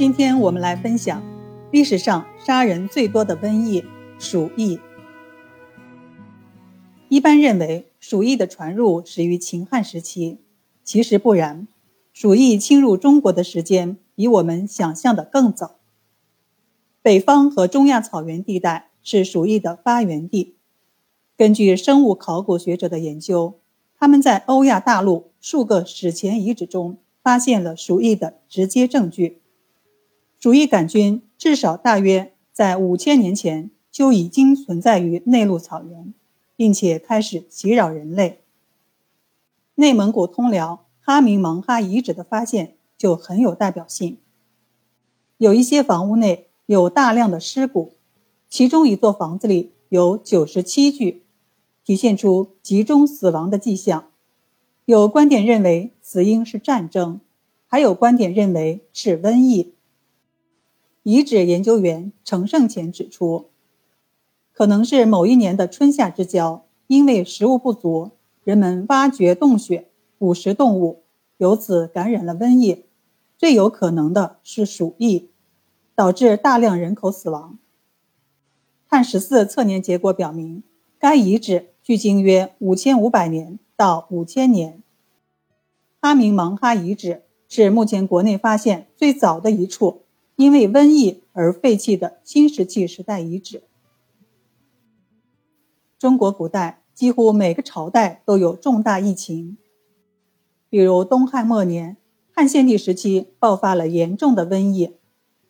今天我们来分享历史上杀人最多的瘟疫——鼠疫。一般认为，鼠疫的传入始于秦汉时期，其实不然。鼠疫侵入中国的时间比我们想象的更早。北方和中亚草原地带是鼠疫的发源地。根据生物考古学者的研究，他们在欧亚大陆数个史前遗址中发现了鼠疫的直接证据。鼠疫杆菌至少大约在五千年前就已经存在于内陆草原，并且开始袭扰人类。内蒙古通辽哈明蒙哈遗址的发现就很有代表性。有一些房屋内有大量的尸骨，其中一座房子里有九十七具，体现出集中死亡的迹象。有观点认为死因是战争，还有观点认为是瘟疫。遗址研究员程胜前指出，可能是某一年的春夏之交，因为食物不足，人们挖掘洞穴捕食动物，由此感染了瘟疫。最有可能的是鼠疫，导致大量人口死亡。碳十四测年结果表明，该遗址距今约五千五百年到五千年。哈明芒哈遗址是目前国内发现最早的一处。因为瘟疫而废弃的新石器时代遗址。中国古代几乎每个朝代都有重大疫情，比如东汉末年，汉献帝时期爆发了严重的瘟疫，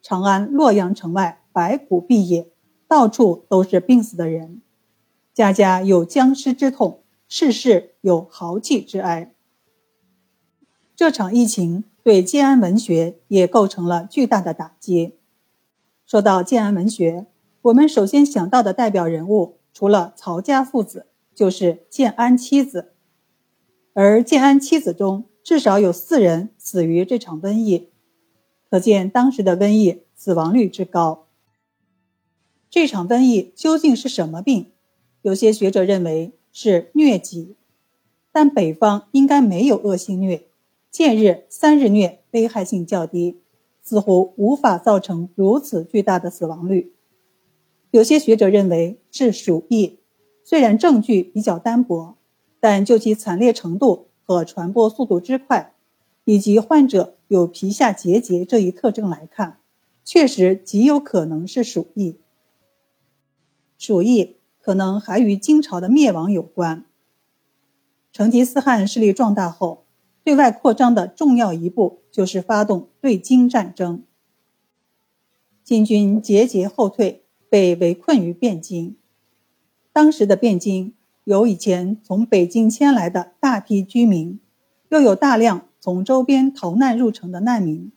长安洛阳城外白骨蔽野，到处都是病死的人，家家有僵尸之痛，世世有豪气之哀。这场疫情。对建安文学也构成了巨大的打击。说到建安文学，我们首先想到的代表人物，除了曹家父子，就是建安七子。而建安七子中，至少有四人死于这场瘟疫，可见当时的瘟疫死亡率之高。这场瘟疫究竟是什么病？有些学者认为是疟疾，但北方应该没有恶性疟。见日三日疟危害性较低，似乎无法造成如此巨大的死亡率。有些学者认为是鼠疫，虽然证据比较单薄，但就其惨烈程度和传播速度之快，以及患者有皮下结节这一特征来看，确实极有可能是鼠疫。鼠疫可能还与金朝的灭亡有关。成吉思汗势力壮大后。对外扩张的重要一步就是发动对金战争。金军节节后退，被围困于汴京。当时的汴京有以前从北京迁来的大批居民，又有大量从周边逃难入城的难民。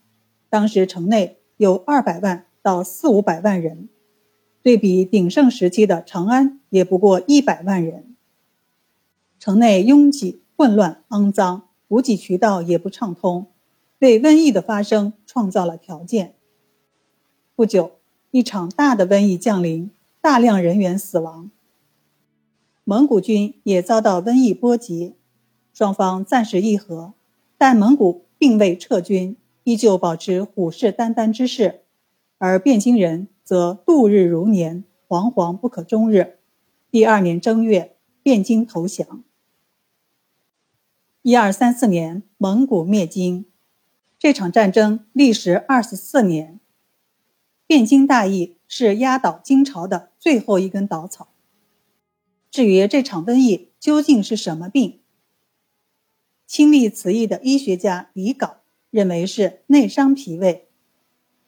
当时城内有二百万到四五百万人，对比鼎盛时期的长安，也不过一百万人。城内拥挤、混乱、肮脏。补给渠道也不畅通，为瘟疫的发生创造了条件。不久，一场大的瘟疫降临，大量人员死亡。蒙古军也遭到瘟疫波及，双方暂时议和，但蒙古并未撤军，依旧保持虎视眈眈之势，而汴京人则度日如年，惶惶不可终日。第二年正月，汴京投降。一二三四年，蒙古灭金，这场战争历时二十四年。汴京大疫是压倒金朝的最后一根稻草。至于这场瘟疫究竟是什么病，亲历此疫的医学家李杲认为是内伤脾胃，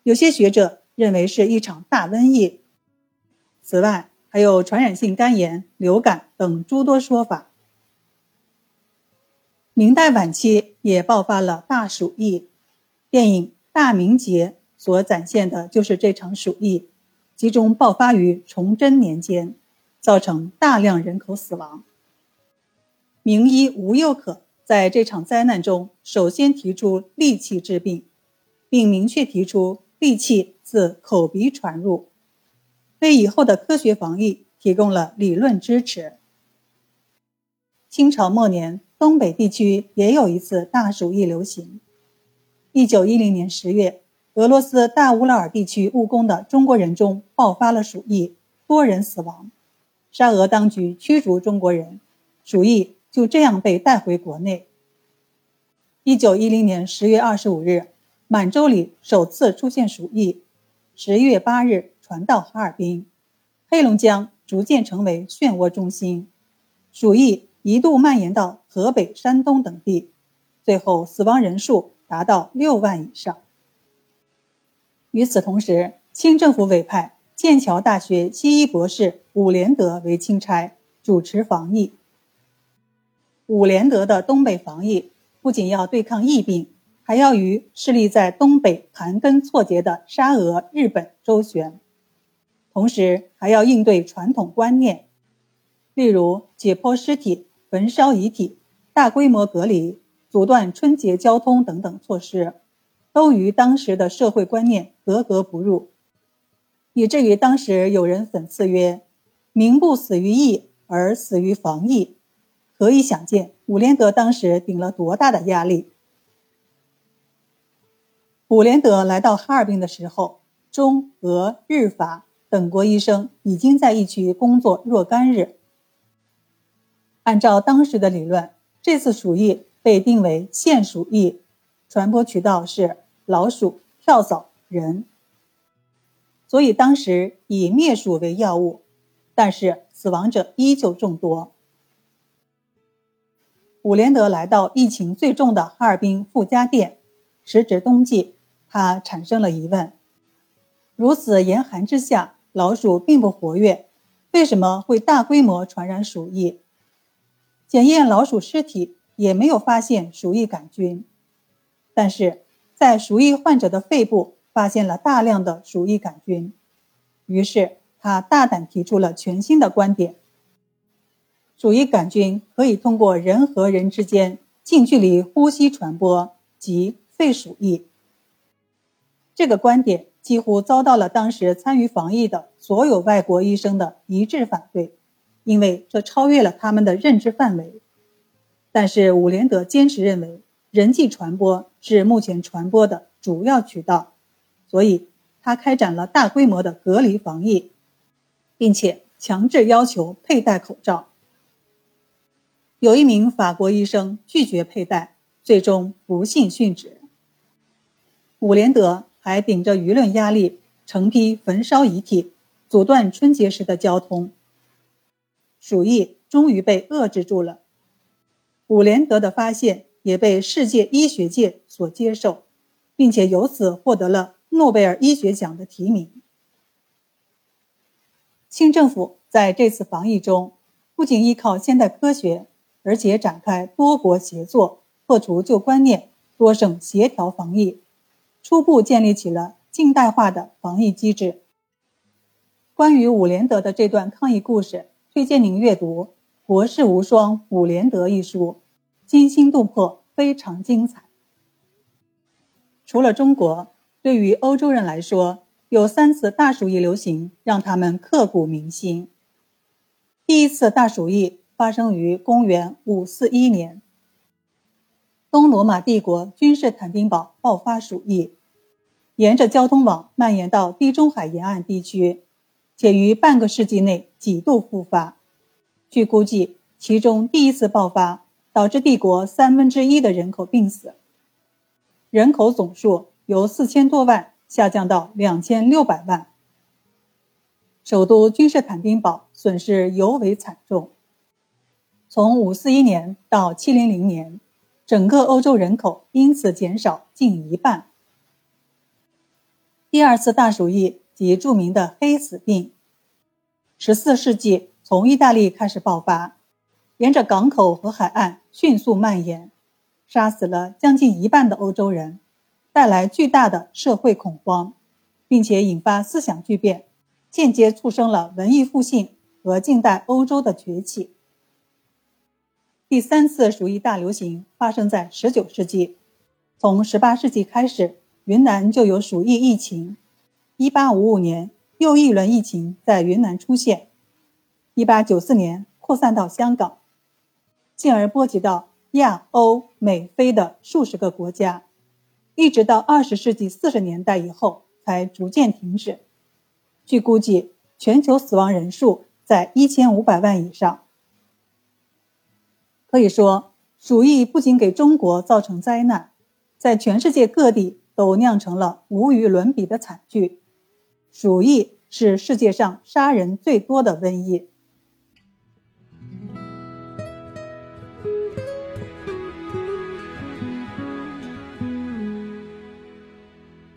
有些学者认为是一场大瘟疫。此外，还有传染性肝炎、流感等诸多说法。明代晚期也爆发了大鼠疫，电影《大明劫》所展现的就是这场鼠疫，集中爆发于崇祯年间，造成大量人口死亡。名医吴又可在这场灾难中首先提出戾气治病，并明确提出戾气自口鼻传入，为以后的科学防疫提供了理论支持。清朝末年。东北地区也有一次大鼠疫流行。一九一零年十月，俄罗斯大乌拉尔地区务工的中国人中爆发了鼠疫，多人死亡。沙俄当局驱逐中国人，鼠疫就这样被带回国内。一九一零年十月二十五日，满洲里首次出现鼠疫，十一月八日传到哈尔滨，黑龙江逐渐成为漩涡中心，鼠疫一度蔓延到河北、山东等地，最后死亡人数达到六万以上。与此同时，清政府委派。剑桥大学西医博士伍连德为钦差，主持防疫。伍连德的东北防疫不仅要对抗疫病，还要与势力在东北盘根错节的沙俄、日本周旋，同时还要应对传统观念，例如解剖尸体、焚烧遗体、大规模隔离、阻断春节交通等等措施，都与当时的社会观念格格不入。以至于当时有人讽刺曰：“民不死于疫，而死于防疫。”可以想见，伍连德当时顶了多大的压力。伍连德来到哈尔滨的时候，中、俄、日、法等国医生已经在疫区工作若干日。按照当时的理论，这次鼠疫被定为线鼠疫，传播渠道是老鼠、跳蚤、人。所以当时以灭鼠为要务，但是死亡者依旧众多。伍连德来到疫情最重的哈尔滨傅家店，时值冬季，他产生了疑问：如此严寒之下，老鼠并不活跃，为什么会大规模传染鼠疫？检验老鼠尸体也没有发现鼠疫杆菌，但是在鼠疫患者的肺部。发现了大量的鼠疫杆菌，于是他大胆提出了全新的观点：鼠疫杆菌可以通过人和人之间近距离呼吸传播，即肺鼠疫。这个观点几乎遭到了当时参与防疫的所有外国医生的一致反对，因为这超越了他们的认知范围。但是伍连德坚持认为，人际传播是目前传播的主要渠道。所以，他开展了大规模的隔离防疫，并且强制要求佩戴口罩。有一名法国医生拒绝佩戴，最终不幸殉职。伍连德还顶着舆论压力，成批焚烧遗体，阻断春节时的交通。鼠疫终于被遏制住了。伍连德的发现也被世界医学界所接受，并且由此获得了。诺贝尔医学奖的提名。清政府在这次防疫中，不仅依靠现代科学，而且展开多国协作，破除旧观念，多省协调防疫，初步建立起了近代化的防疫机制。关于伍连德的这段抗疫故事，推荐您阅读《国士无双伍连德》一书，惊心动魄，非常精彩。除了中国。对于欧洲人来说，有三次大鼠疫流行让他们刻骨铭心。第一次大鼠疫发生于公元541年，东罗马帝国君士坦丁堡爆发鼠疫，沿着交通网蔓延到地中海沿岸地区，且于半个世纪内几度复发。据估计，其中第一次爆发导致帝国三分之一的人口病死，人口总数。由四千多万下降到两千六百万，首都君士坦丁堡损失尤为惨重。从五四一年到七零零年，整个欧洲人口因此减少近一半。第二次大鼠疫及著名的黑死病，十四世纪从意大利开始爆发，沿着港口和海岸迅速蔓延，杀死了将近一半的欧洲人。带来巨大的社会恐慌，并且引发思想巨变，间接促生了文艺复兴和近代欧洲的崛起。第三次鼠疫大流行发生在19世纪，从18世纪开始，云南就有鼠疫疫情。1855年，又一轮疫情在云南出现；1894年，扩散到香港，进而波及到亚欧美非的数十个国家。一直到二十世纪四十年代以后才逐渐停止。据估计，全球死亡人数在一千五百万以上。可以说，鼠疫不仅给中国造成灾难，在全世界各地都酿成了无与伦比的惨剧。鼠疫是世界上杀人最多的瘟疫。